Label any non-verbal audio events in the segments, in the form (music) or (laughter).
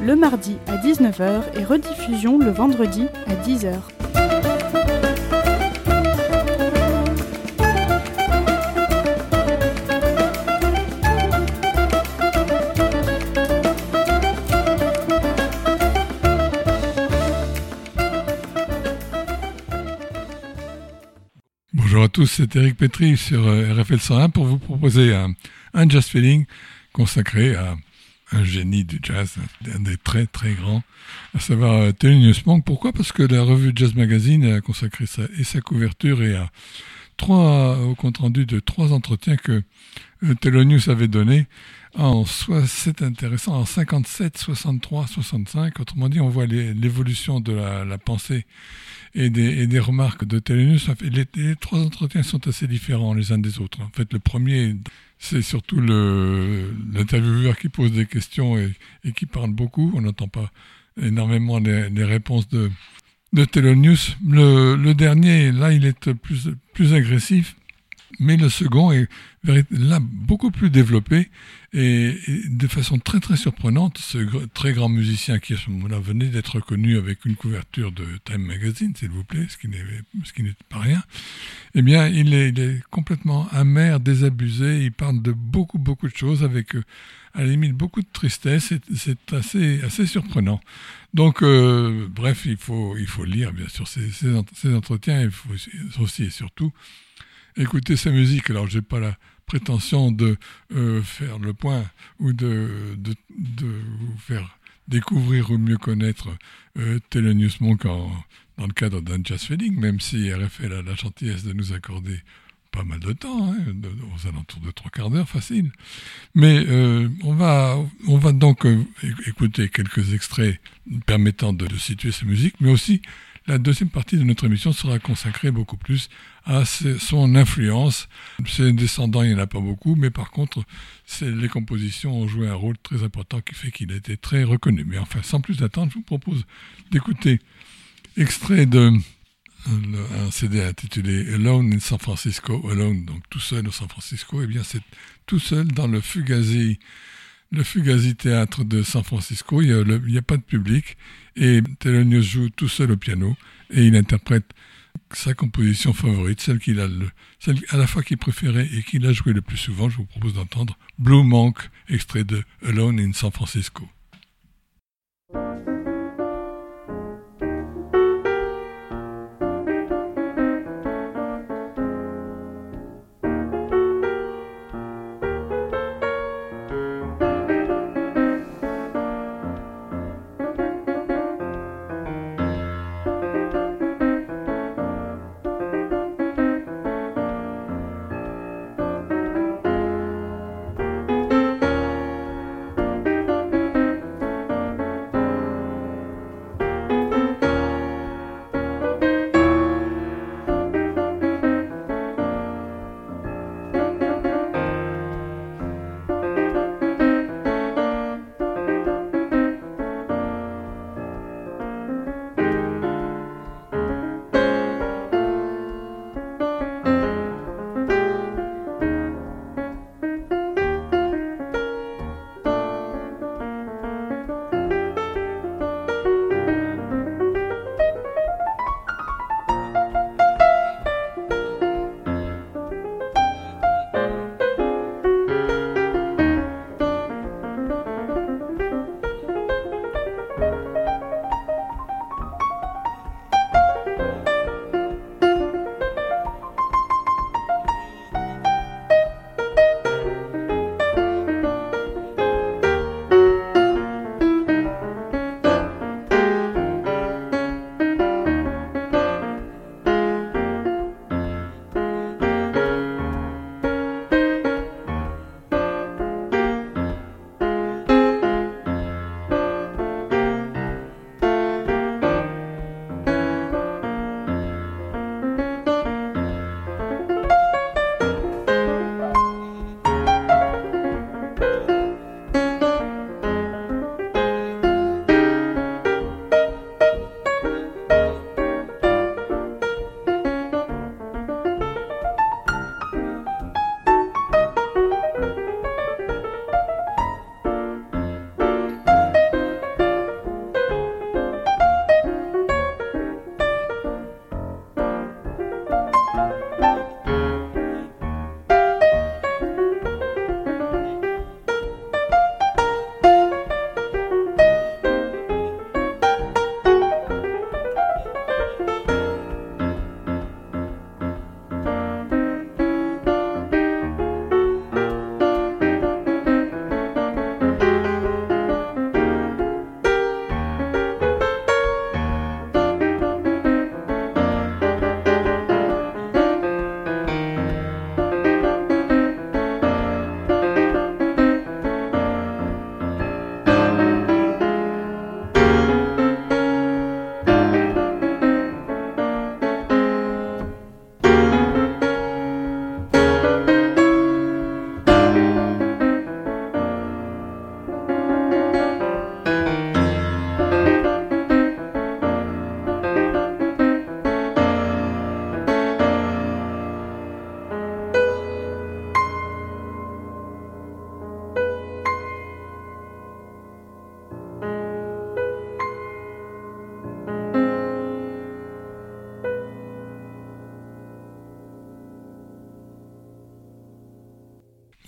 Le mardi à 19h et rediffusion le vendredi à 10h. Bonjour à tous, c'est Eric Petri sur euh, RFL 101 pour vous proposer un, un Jazz Feeling consacré à un génie du jazz, un des très très grands, à savoir euh, Thelonious Monk. Pourquoi? Parce que la revue Jazz Magazine a consacré sa, et sa couverture et à trois, au compte rendu de trois entretiens que euh, Thelonious avait donnés en, c'est intéressant, en 57, 63, 65. Autrement dit, on voit l'évolution de la, la pensée et des, des, remarques de Thelonious. Les, les, trois entretiens sont assez différents les uns des autres. En fait, le premier, c'est surtout l'intervieweur qui pose des questions et, qui parle beaucoup. On n'entend pas énormément les, réponses de, de. Le, le, dernier, là, il est plus, plus agressif, mais le second est là beaucoup plus développé et, de façon très très surprenante, ce très grand musicien qui à ce moment-là venait d'être connu avec une couverture de Time Magazine, s'il vous plaît, ce qui n'est pas rien, eh bien il est, il est, complètement amer, désabusé, il parle de beaucoup beaucoup de choses avec à la limite beaucoup de tristesse, c'est assez assez surprenant. Donc euh, bref, il faut il faut lire bien sûr ces entretiens, il faut aussi et surtout écouter sa musique. Alors j'ai pas la prétention de euh, faire le point ou de, vous faire découvrir ou mieux connaître euh, Monk dans le cadre d'un jazz feeling, même si RFL a la gentillesse de nous accorder pas mal de temps, hein, aux alentours de trois quarts d'heure facile. Mais euh, on, va, on va donc euh, écouter quelques extraits permettant de, de situer sa musique, mais aussi la deuxième partie de notre émission sera consacrée beaucoup plus à son influence. Ses descendants, il n'y en a pas beaucoup, mais par contre, les compositions ont joué un rôle très important qui fait qu'il a été très reconnu. Mais enfin, sans plus attendre, je vous propose d'écouter extrait de un CD intitulé Alone in San Francisco, Alone, donc tout seul au San Francisco, eh bien c'est tout seul dans le Fugazi, le Fugazi Théâtre de San Francisco, il n'y a, pas de public, et Thelonious joue tout seul au piano, et il interprète sa composition favorite, celle qu'il a le, celle à la fois qu'il préférait et qu'il a joué le plus souvent, je vous propose d'entendre Blue Monk, extrait de Alone in San Francisco.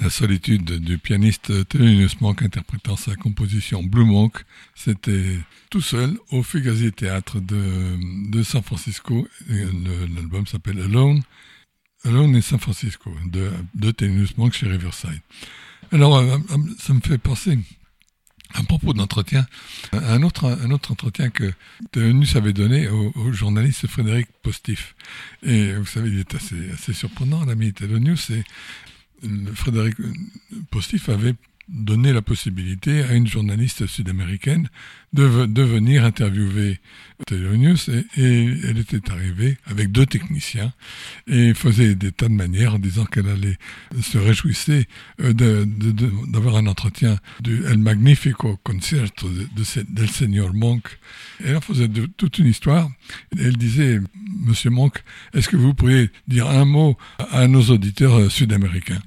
La solitude du pianiste Thelonious Monk interprétant sa composition Blue Monk. C'était tout seul au Fugazi Théâtre de, de San Francisco. L'album s'appelle Alone. Alone in San Francisco de, de Thelonious Monk chez Riverside. Alors, euh, euh, ça me fait penser à propos d'entretien, un autre, un autre entretien que Thelonious avait donné au, journaliste Frédéric Postif. Et vous savez, il est assez, assez surprenant, l'ami Thelonious, et Frédéric Postif avait donné la possibilité à une journaliste sud-américaine de, venir interviewer Thelonious et, et, elle était arrivée avec deux techniciens et faisait des tas de manières en disant qu'elle allait se réjouissait euh, d'avoir un entretien du El Magnifico Concerto de, de, del Señor Monk. Elle faisait toute une histoire. Elle disait, Monsieur Monk, est-ce que vous pourriez dire un mot à nos auditeurs euh, sud-américains?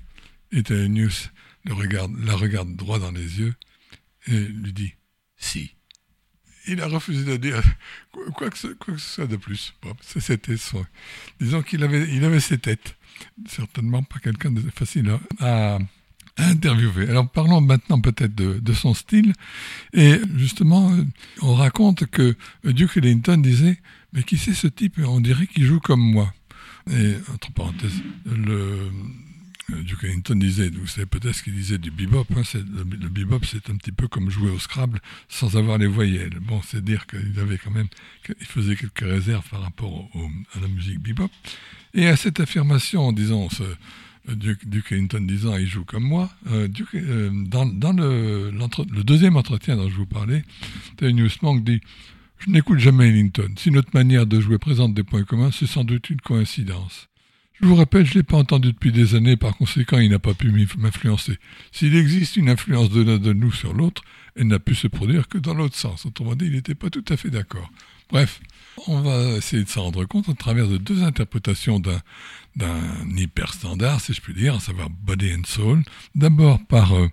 Et Thelonious le regarde, la regarde droit dans les yeux et lui dit si. Il a refusé de dire quoi que ce, quoi que ce soit de plus. Bon, c'était son. Disons qu'il avait, il avait ses têtes. Certainement pas quelqu'un de facile à, interviewer. Alors parlons maintenant peut-être de, de, son style. Et justement, on raconte que Duke Ellington disait Mais qui c'est ce type? On dirait qu'il joue comme moi. Et entre parenthèses, le Duke Ellington disait, vous savez peut-être ce qu'il disait du bebop, hein, le, bebop c'est un petit peu comme jouer au Scrabble sans avoir les voyelles. Bon, c'est dire qu'il avait quand même, il faisait quelques réserves par rapport à la musique bebop. Et à cette affirmation en disant, euh, Duke, Ellington disant il joue comme moi, euh, dans, le, deuxième entretien dont je vous parlais, Thelonious Monk dit je n'écoute jamais Ellington. Si notre manière de jouer présente des points communs, c'est sans doute une coïncidence. Je vous rappelle, je ne l'ai pas entendu depuis des années, par conséquent, il n'a pas pu m'influencer. S'il existe une influence de l'un de nous sur l'autre, elle n'a pu se produire que dans l'autre sens. Autrement dit, il n'était pas tout à fait d'accord. Bref, on va essayer de s'en rendre compte à travers de deux interprétations d'un hyper standard, si je puis dire, à savoir Body and Soul, d'abord par, euh,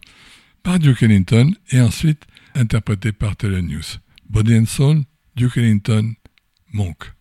par Duke Ellington et ensuite interprété par News. Body and Soul, Duke Ellington, Monk.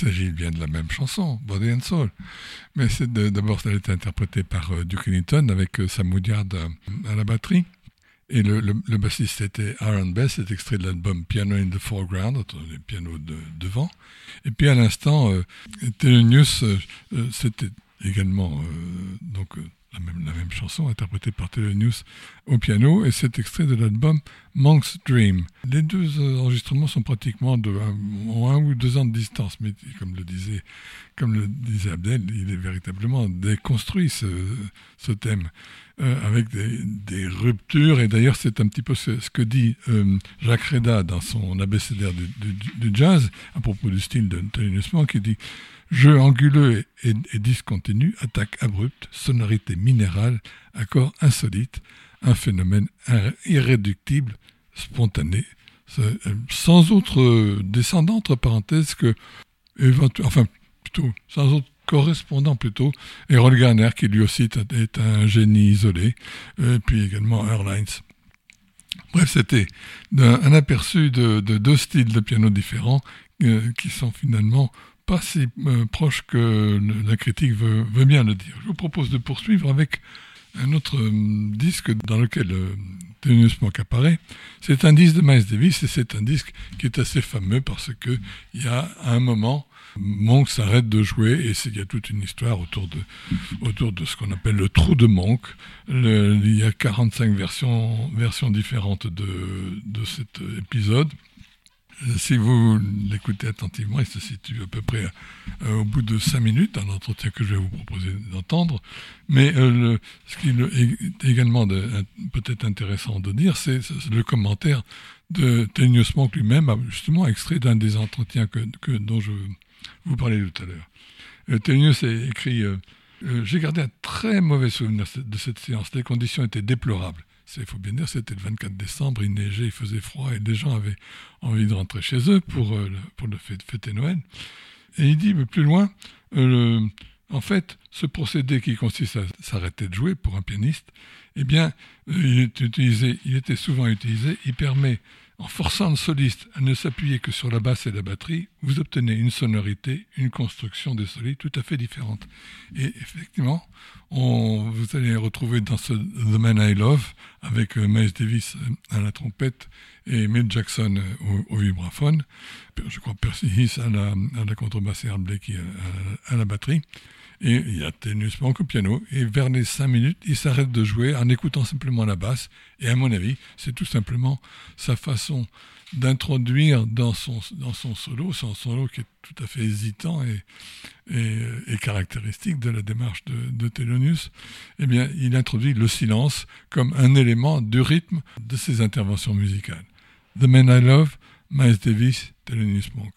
S'agit bien de la même chanson, Body and Soul. Mais c'est d'abord, ça a été interprété par euh, Duke Ellington avec euh, Sam Woodyard euh, à la batterie. Et le, bassiste était Aaron Bess, c'est extrait de l'album Piano in the Foreground, les pianos de, devant. Et puis à l'instant, euh, News, c'était également donc même, la même chanson interprétée par News au piano et c'est extrait de l'album Monk's Dream. Les deux enregistrements sont pratiquement de un, ou deux ans de distance, mais comme le disait, Abdel, il est véritablement déconstruit ce, thème. Euh, avec des, ruptures, et d'ailleurs c'est un petit peu ce, que dit euh, Jacques Reda dans son abécédaire du, du, jazz à propos du style de Thelonious Monk, qui dit Jeu anguleux et, discontinu, attaque abrupte, sonorité minérale, accord insolite, un phénomène irréductible, spontané, euh, sans autre euh, descendant, entre parenthèses, que, enfin, plutôt, sans autre correspondant plutôt, et Roll Garner, qui lui aussi est un génie isolé, et euh, puis également Airlines. Bref, c'était un, aperçu de, deux styles de piano différents qui sont finalement pas si euh, proche que la critique veut, bien le dire. Je vous propose de poursuivre avec un autre euh, disque dans lequel euh, Monk apparaît. C'est un disque de Miles Davis et c'est un disque qui est assez fameux parce que il y a un moment Monk s'arrête de jouer et il y a toute une histoire autour de, autour de ce qu'on appelle le trou de Monk. il y a 45 versions, versions différentes de, de cet épisode. Si vous l'écoutez attentivement, il se situe à peu près euh, au bout de cinq minutes, un entretien que je vais vous proposer d'entendre. Mais euh, ce qui est également peut-être intéressant de dire, c'est le commentaire de Tenius Monk lui-même, justement extrait d'un des entretiens que, dont je vous parlais tout à l'heure. Euh, Tenius écrit J'ai gardé un très mauvais souvenir de cette séance. Les conditions étaient déplorables il faut bien dire, c'était le 24 décembre, il neigeait, il faisait froid, et les gens avaient envie de rentrer chez eux pour, euh, pour le fêter Noël. Et il dit, mais plus loin, euh, en fait, ce procédé qui consiste à s'arrêter de jouer pour un pianiste, eh bien, euh, il, est utilisé, il était souvent utilisé, il permet en forçant le soliste à ne s'appuyer que sur la basse et la batterie, vous obtenez une sonorité, une construction des solides tout à fait différente. Et effectivement, on, vous allez retrouver dans ce The Man I Love, avec euh, Miles Davis à la trompette et Mill Jackson euh, au, vibraphone, je crois Percy Hiss à la, à la contrebasse et Blakey à la batterie. Et il y a Tenius Monk au piano. Et vers les cinq minutes, il s'arrête de jouer en écoutant simplement la basse. Et à mon avis, c'est tout simplement sa façon d'introduire dans son, dans son solo, son solo qui est tout à fait hésitant et, et, caractéristique de la démarche de, de Thelonius, eh bien, il introduit le silence comme un élément du rythme de ses interventions musicales. The Man I Love, Miles Davis, Thelonious Monk.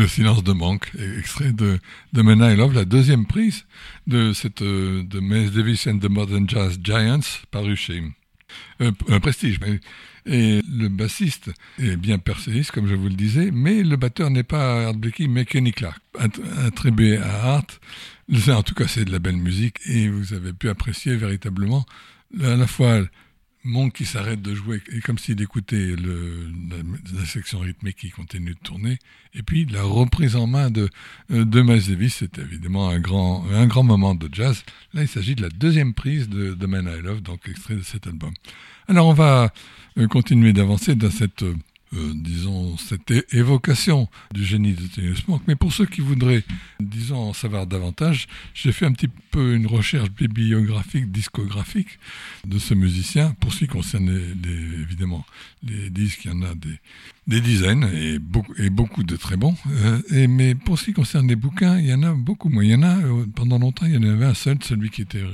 Le silence de manque, extrait de, de Men I Love, la deuxième prise de cette euh, de Miles Davis and the Modern Jazz Giants, paru chez euh, un Prestige. Et le bassiste est bien perséiste, comme je vous le disais, mais le batteur n'est pas Art Blakey, mais Kenny Clark, attribué à Art. En tout cas, c'est de la belle musique et vous avez pu apprécier véritablement à la fois Monk qui s'arrête de jouer, et comme s'il écoutait le, la, section rythmique qui continue de tourner, et puis la reprise en main de, euh, de Miles Davis, c'est évidemment un grand, un grand moment de jazz. Là, il s'agit de la deuxième prise de, de Man I Love, donc extrait de cet album. Alors, on va euh, continuer d'avancer dans cette euh, disons, cette évocation du génie de Thelonious Monk. Mais pour ceux qui voudraient, disons, en savoir davantage, j'ai fait un petit peu une recherche bibliographique, discographique de ce musicien. Pour ce qui concerne les, évidemment les disques, il y en a des, dizaines et beaucoup, et beaucoup de très bons. Euh, mais pour ce qui concerne les bouquins, il y en a beaucoup moins. Il y en a, euh, pendant longtemps, il y en avait un seul, celui qui était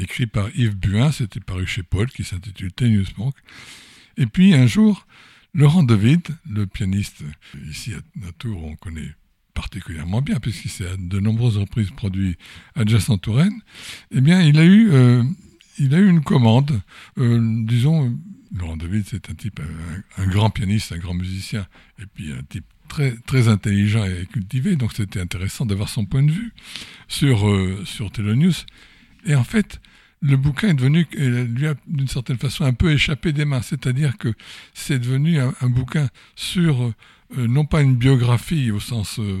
écrit par Yves Buin, c'était paru chez Paul, qui s'intitule Thelonious Monk. Et puis un jour, Laurent David, le pianiste ici à, Tours, on connaît particulièrement bien, puisqu'il s'est à de nombreuses reprises produit à Touraine, eh bien, il a eu, euh, il a eu une commande, euh, disons, Laurent David, c'est un type, un, grand pianiste, un grand musicien, et puis un type très, très intelligent et cultivé, donc c'était intéressant d'avoir son point de vue sur, euh, sur Telonius. Et en fait, le bouquin est devenu, lui a d'une certaine façon un peu échappé des mains. C'est-à-dire que c'est devenu un, bouquin sur, euh, non pas une biographie au sens, euh,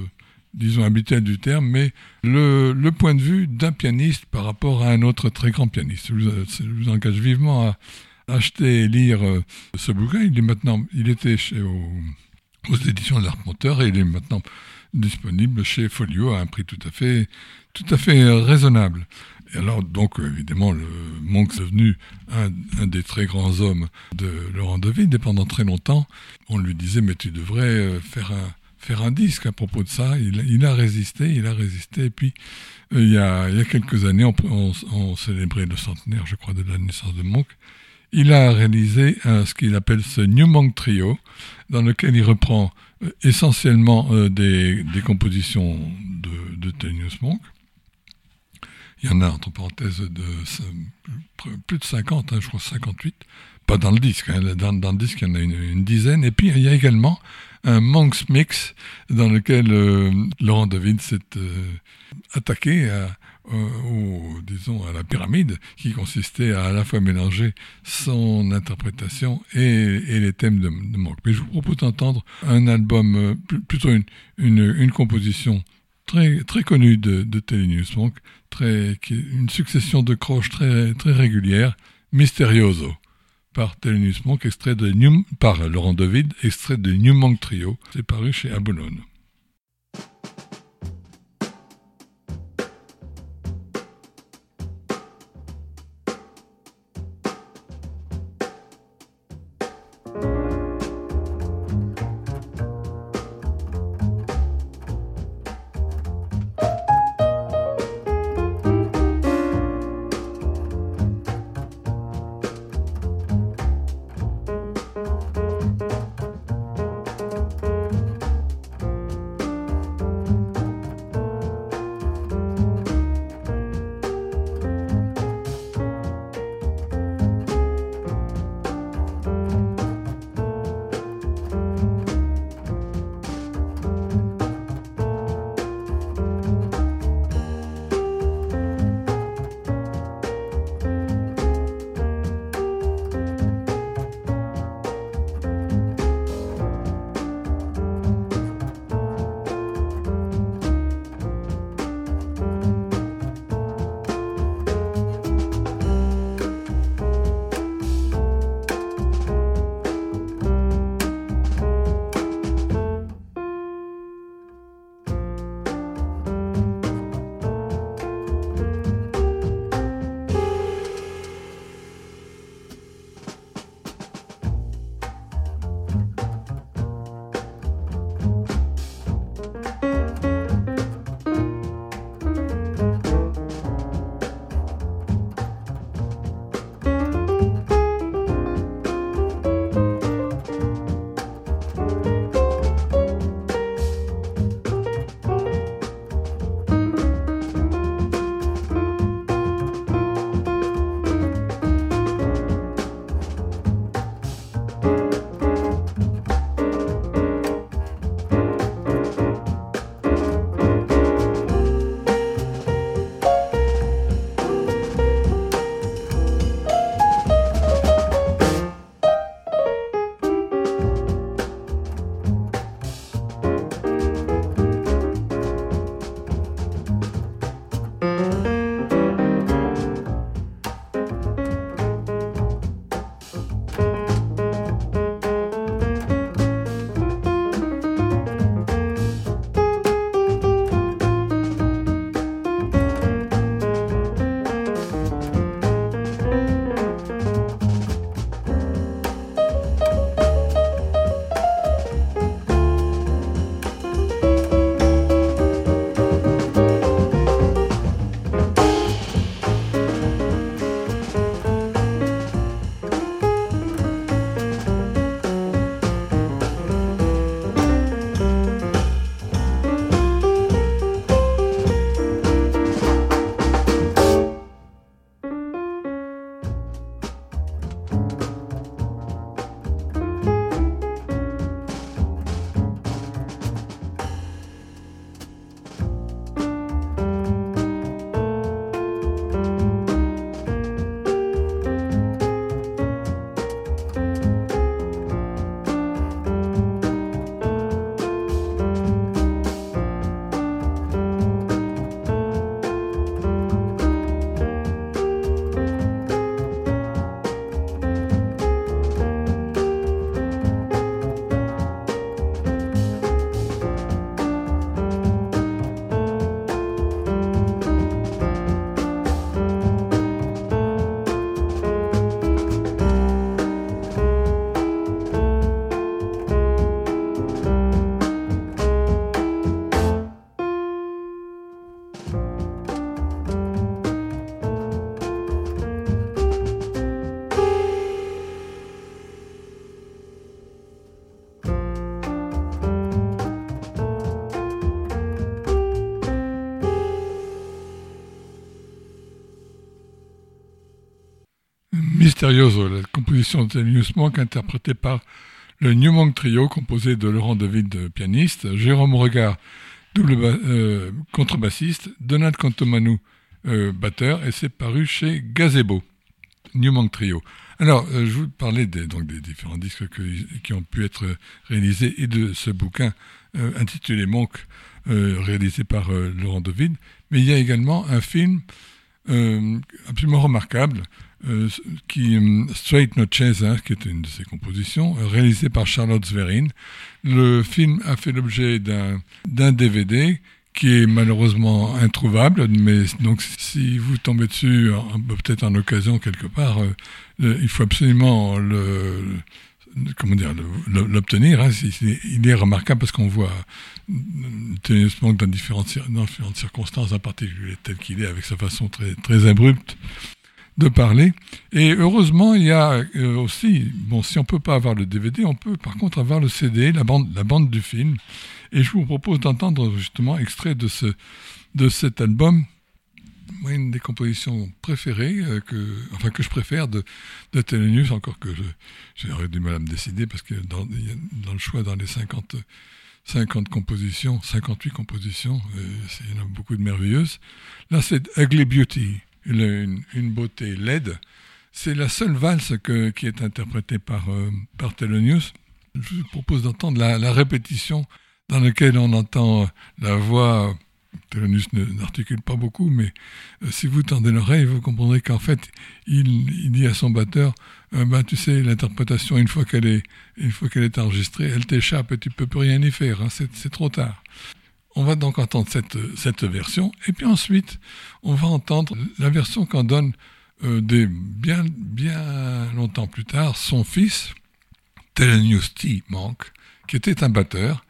disons, habituel du terme, mais le, point de vue d'un pianiste par rapport à un autre très grand pianiste. Je vous, engage vivement à acheter et lire euh, ce bouquin. Il est maintenant, il était chez, aux éditions de l'Arpenteur et il est maintenant disponible chez Folio à un prix tout à fait, tout à fait raisonnable. Et alors, donc, évidemment, le Monk est devenu un, des très grands hommes de Laurent David, et pendant très longtemps, on lui disait, mais tu devrais euh, faire un, faire un disque à propos de ça. Il, a résisté, il a résisté, et puis, euh, il, y a, quelques années, on, célébrait le centenaire, je crois, de la naissance de Monk. Il a réalisé ce qu'il appelle ce New Monk Trio, dans lequel il reprend euh, essentiellement des, des, compositions de, de Thelonious Monk, il y en a, entre parenthèses, plus de 50, hein, je crois 58. Pas dans le disque, hein, dans, le disque, il y en a une, dizaine. Et puis, il y a également un Monks Mix dans lequel euh, Laurent David s'est euh, attaqué à, euh, disons, à la pyramide, qui consistait à à la fois mélanger son interprétation et, les thèmes de, de Monk. Mais je vous propose d'entendre un album, plutôt une, une composition très, très connu de, de Telenius Monk, très, une succession de croches très, très régulière, Mysterioso, par Telenius Monk, extrait de New, par Laurent David, extrait de New Monk Trio, c'est paru chez Abulon. Mysterioso, la composition de Thelonious Monk interprétée par le New Monk Trio composé de Laurent David, pianiste, Jérôme Regard, double euh, contrebassiste, Donald Cantomanou, euh, batteur, et c'est paru chez Gazebo, New Monk Trio. Alors, euh, je vous parlais des, donc, des différents disques qui ont pu être réalisés et de ce bouquin intitulé Monk, réalisé par Laurent David, mais il y a également un film absolument remarquable euh, qui euh, Straight No Chaser, qui est une de ses compositions, euh, réalisée par Charlotte Zverin. Le film a fait l'objet d'un DVD qui est malheureusement introuvable, mais donc si vous tombez dessus, peut-être en occasion quelque part, il faut absolument comment dire, l'obtenir. Hein. Il est remarquable parce qu'on voit Tennis dans différentes, dans différentes circonstances, en particulier tel qu'il est, avec sa façon très abrupte de parler. Et heureusement, il y a euh, aussi, bon, si on peut pas avoir le DVD, on peut par contre avoir le CD, la bande, la bande du film. Et je vous propose d'entendre justement extrait de ce, de cet album. Moi, une des compositions préférées, euh, que, enfin que je préfère de, de Telenius, encore que j'aurais du mal à me décider parce que dans, dans le choix dans les 50, 50 compositions, 58 compositions, euh, il y en a beaucoup de merveilleuses. Là, c'est Ugly Beauty une, beauté laide. C'est la seule valse qui est interprétée par, euh, par Thelonious. Je vous propose d'entendre la, répétition dans laquelle on entend la voix. Thelonious n'articule pas beaucoup, mais euh, si vous tendez l'oreille, vous comprendrez qu'en fait, il, dit à son batteur euh, ben, Tu sais, l'interprétation, une fois qu'elle est, une est enregistrée, elle t'échappe et tu peux plus rien y faire. Hein, c'est trop tard. On va donc entendre cette, cette version, et puis ensuite, on va entendre la version qu'en donne euh, des, bien, bien longtemps plus tard son fils, Thelonious T. Monk, qui était un batteur.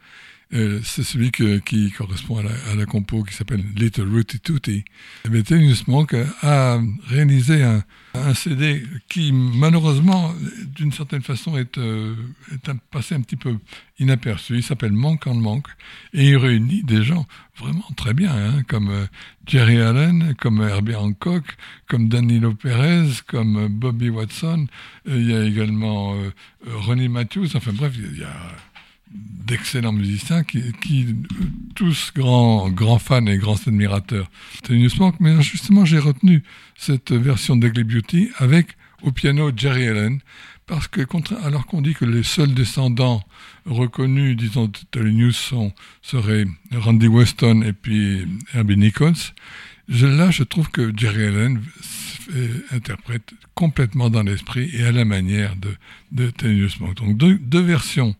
Euh, c'est celui qui correspond à la, compo qui s'appelle Little Rooty Tooty. Et Thelonious Monk a réalisé un, un CD qui, malheureusement, d'une certaine façon, est, euh, passé un petit peu inaperçu. Il s'appelle Monk en Monk et il réunit des gens vraiment très bien, hein, comme euh, Jerry Allen, comme Herbie Hancock, comme Danilo Perez, comme euh, Bobby Watson. il y a également Ronnie Matthews. Enfin bref, il y a d'excellents musiciens qui, qui, tous grands, grands fans et grands admirateurs de Monk. Mais justement, j'ai retenu cette version d'Ugly Beauty avec au piano Jerry Allen, parce que alors qu'on dit que les seuls descendants reconnus, disons, de Thelonious sont seraient Randy Weston et puis Herbie Nichols, là, je trouve que Jerry Allen interprète complètement dans l'esprit et à la manière de, de Monk. Donc deux versions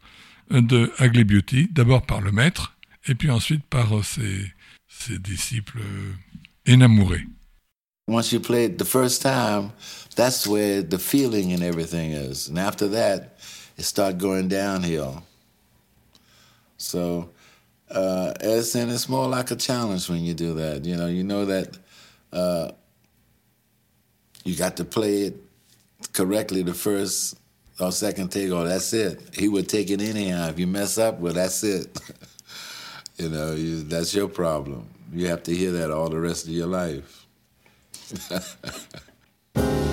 de Ugly Beauty, d'abord par le maître, et puis ensuite par ses, ses disciples énamourés. Once you play it the first time, that's where the feeling and everything is. And after that, it starts going downhill. So, uh, in, it's more like a challenge when you do that. You know, you know that uh, you got to play it correctly the first or second take, or that's it. He would take it anyhow. If you mess up, well, that's it. (laughs) you know, you, that's your problem. You have to hear that all the rest of your life. (laughs)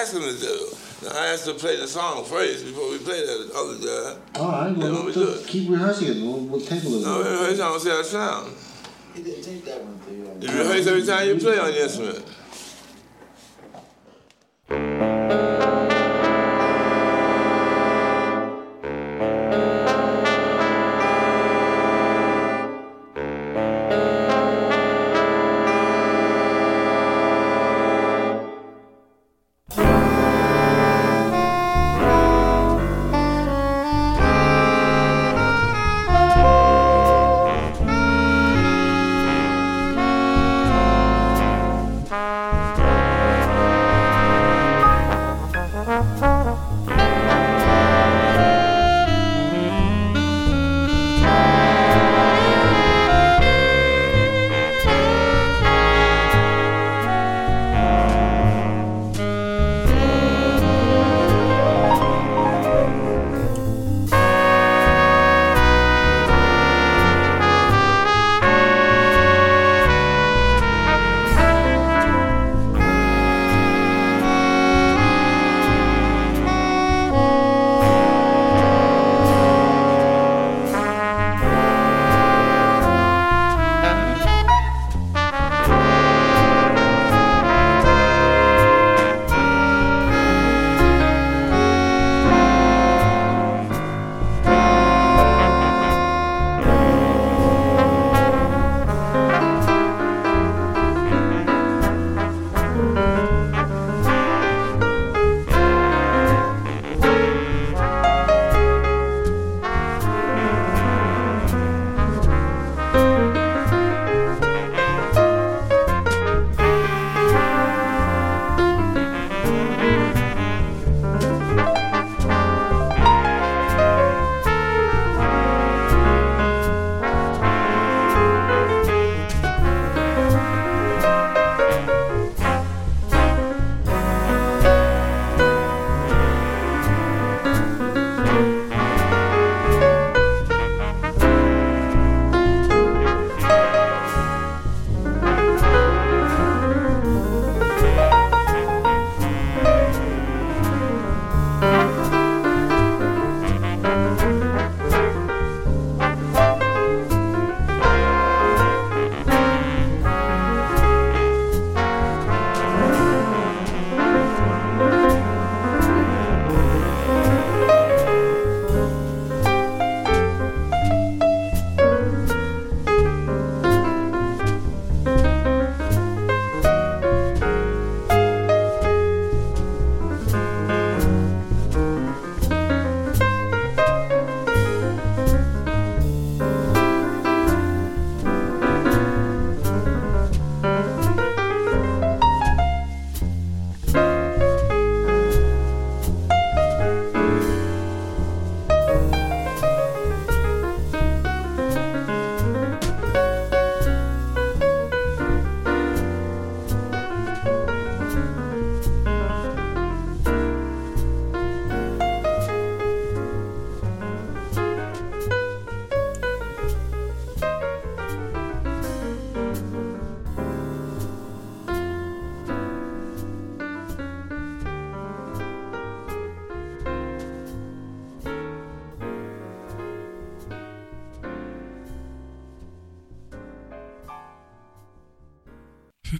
asked them to do? Now, I asked him to play the song first before we play that other guy. All right, Yeah, well, let me we'll do it. keep rehearsing it. We'll, we'll take a little No, bit. rehearse, I don't see how it sound. He didn't take that one to you. You rehearse every time you play on the instrument.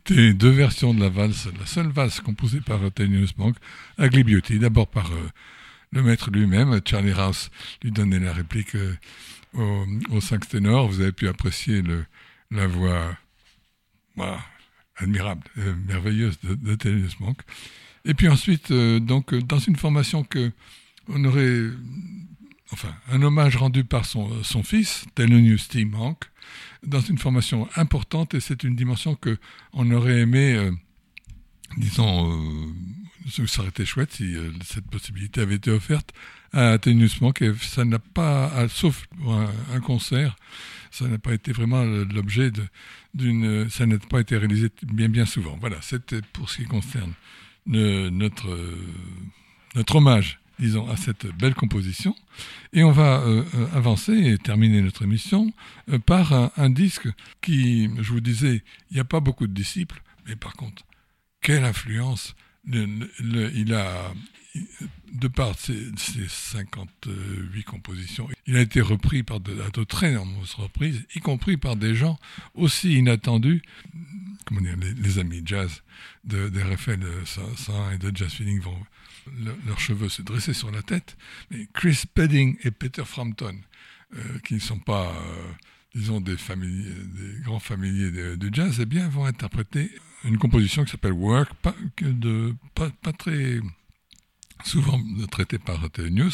C'était deux versions de la valse, la seule valse composée par Thelonious Monk, Ugly Beauty, d'abord par euh, le maître lui-même, Charlie Rouse lui donnait la réplique euh, au, au sax ténor. Vous avez pu apprécier la voix voilà, admirable, merveilleuse de, de Thelonious Monk. Et puis ensuite, euh, donc, dans une formation que on aurait, enfin, un hommage rendu par son, son fils, Thelonious T. Monk, dans une formation importante, et c'est une dimension que on aurait aimé, euh, disons, euh, ça aurait été chouette si euh, cette possibilité avait été offerte à Thelonious Monk, et ça n'a pas, sauf pour un, concert, ça n'a pas été vraiment l'objet d'une, ça n'a pas été réalisé bien bien souvent. Voilà, c'était pour ce qui concerne notre hommage disons, à cette belle composition. Et on va euh, euh, avancer et terminer notre émission euh, par un, disque qui, je vous disais, il n'y a pas beaucoup de disciples, mais par contre, quelle influence il a, de par ses, 58 compositions, il a été repris par de, de très nombreuses reprises, y compris par des gens aussi inattendus, comment les, amis jazz de, de Raphaël et de Jazz Feeling vont, leurs cheveux se dressaient sur la tête, mais Chris Pedding et Peter Frampton, euh, qui ne sont pas, euh, disons, des, grands familiers de, jazz, eh bien, vont interpréter une composition qui s'appelle Work, pas, très souvent traité par News,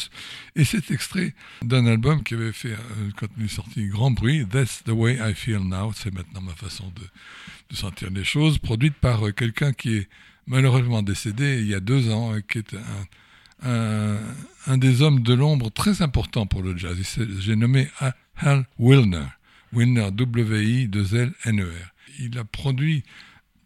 et c'est extrait d'un album qui avait fait, euh, quand il est sorti, grand bruit, That's the way I feel now, c'est maintenant ma façon de, de sentir les choses, produite par quelqu'un qui est malheureusement décédé il y a deux ans, euh, qui est un, des hommes de l'ombre très important pour le jazz. J'ai nommé Hal Wilner. Wilner, W-I-2-L-N-E-R. Il a produit,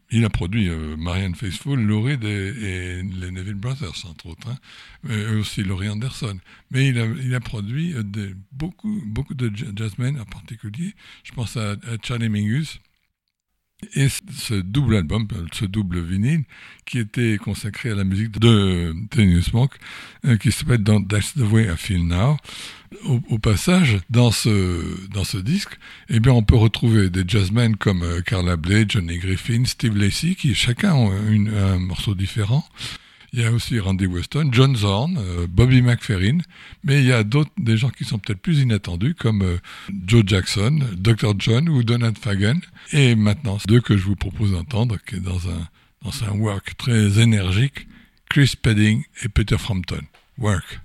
il a produit euh, Marianne Faithfull, Laurie et les Neville Brothers, entre autres, hein, mais aussi Laurie Anderson. Mais il a, il a produit euh, beaucoup, beaucoup de jazzmen en particulier. Je pense à Charlie Mingus, et ce double album, ce double vinyle, qui était consacré à la musique de Thelonious Monk, euh, qui s'appelle That's the Way I Feel Now. Au, passage, dans ce, dans ce disque, eh bien, on peut retrouver des jazzmen comme euh, Carla Bley, Johnny Griffin, Steve Lacey, qui chacun ont un morceau différent. Il y a aussi Randy Weston, John Zorn, euh, Bobby McFerrin, mais il y a d'autres, des gens qui sont peut-être plus inattendus, comme euh, Joe Jackson, Dr. John ou Donald Fagan. Et maintenant, deux que je vous propose d'entendre, qui est dans un, dans un work très énergique, Chris Pedding et Peter Frampton. Work.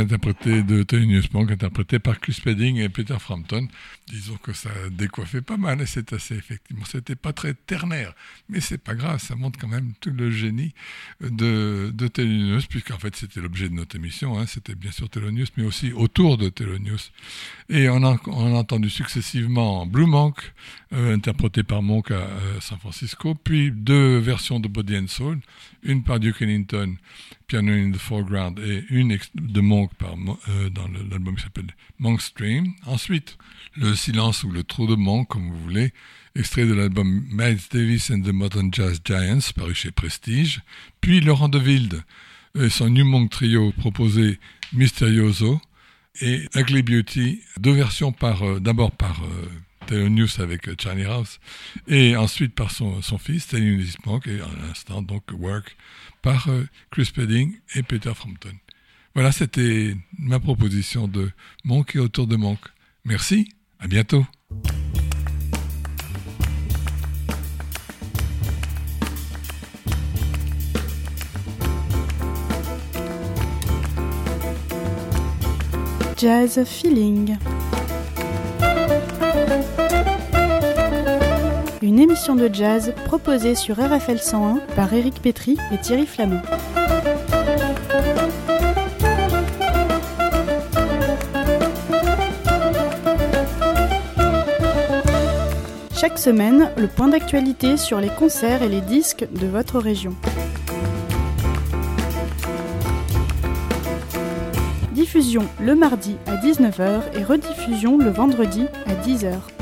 Interprété de Monk, interprété par Chris Spedding et Peter Frampton. Disons que ça décoiffait pas mal et c'est assez effectivement, c'était pas très ternaire, mais c'est pas grave, ça montre quand même tout le génie de, de Thelonious, puisqu'en fait c'était l'objet de notre émission, hein. c'était bien sûr Thelonious, mais aussi autour de Thelonious. Et on a, on a entendu successivement Blue Monk, euh, interprété par Monk à San Francisco, puis deux versions de Body and Soul, une par Duke Ellington, Piano in the Foreground, et une de Monk euh, dans l'album qui s'appelle Monk Stream. Ensuite, Le silence ou le trou de Monk, comme vous voulez, extrait de l'album Miles Davis and the Modern Jazz Giants, paru chez Prestige. Puis Laurent de Wilde, son New Monk Trio proposé Mysterioso, et Ugly Beauty, deux versions par, euh, d'abord par News avec euh, Charlie House, et ensuite par son, son fils, Thelonious Monk, et à l'instant donc Work par euh, Chris Pedding et Peter Frampton. Voilà, c'était ma proposition de Monk et autour de Monk. Merci, à bientôt. Jazz Feeling. Une émission de jazz proposée sur RFL 101 par Éric Petry et Thierry Flamand. Chaque semaine, le point d'actualité sur les concerts et les disques de votre région. Diffusion le mardi à 19h et rediffusion le vendredi à 10h.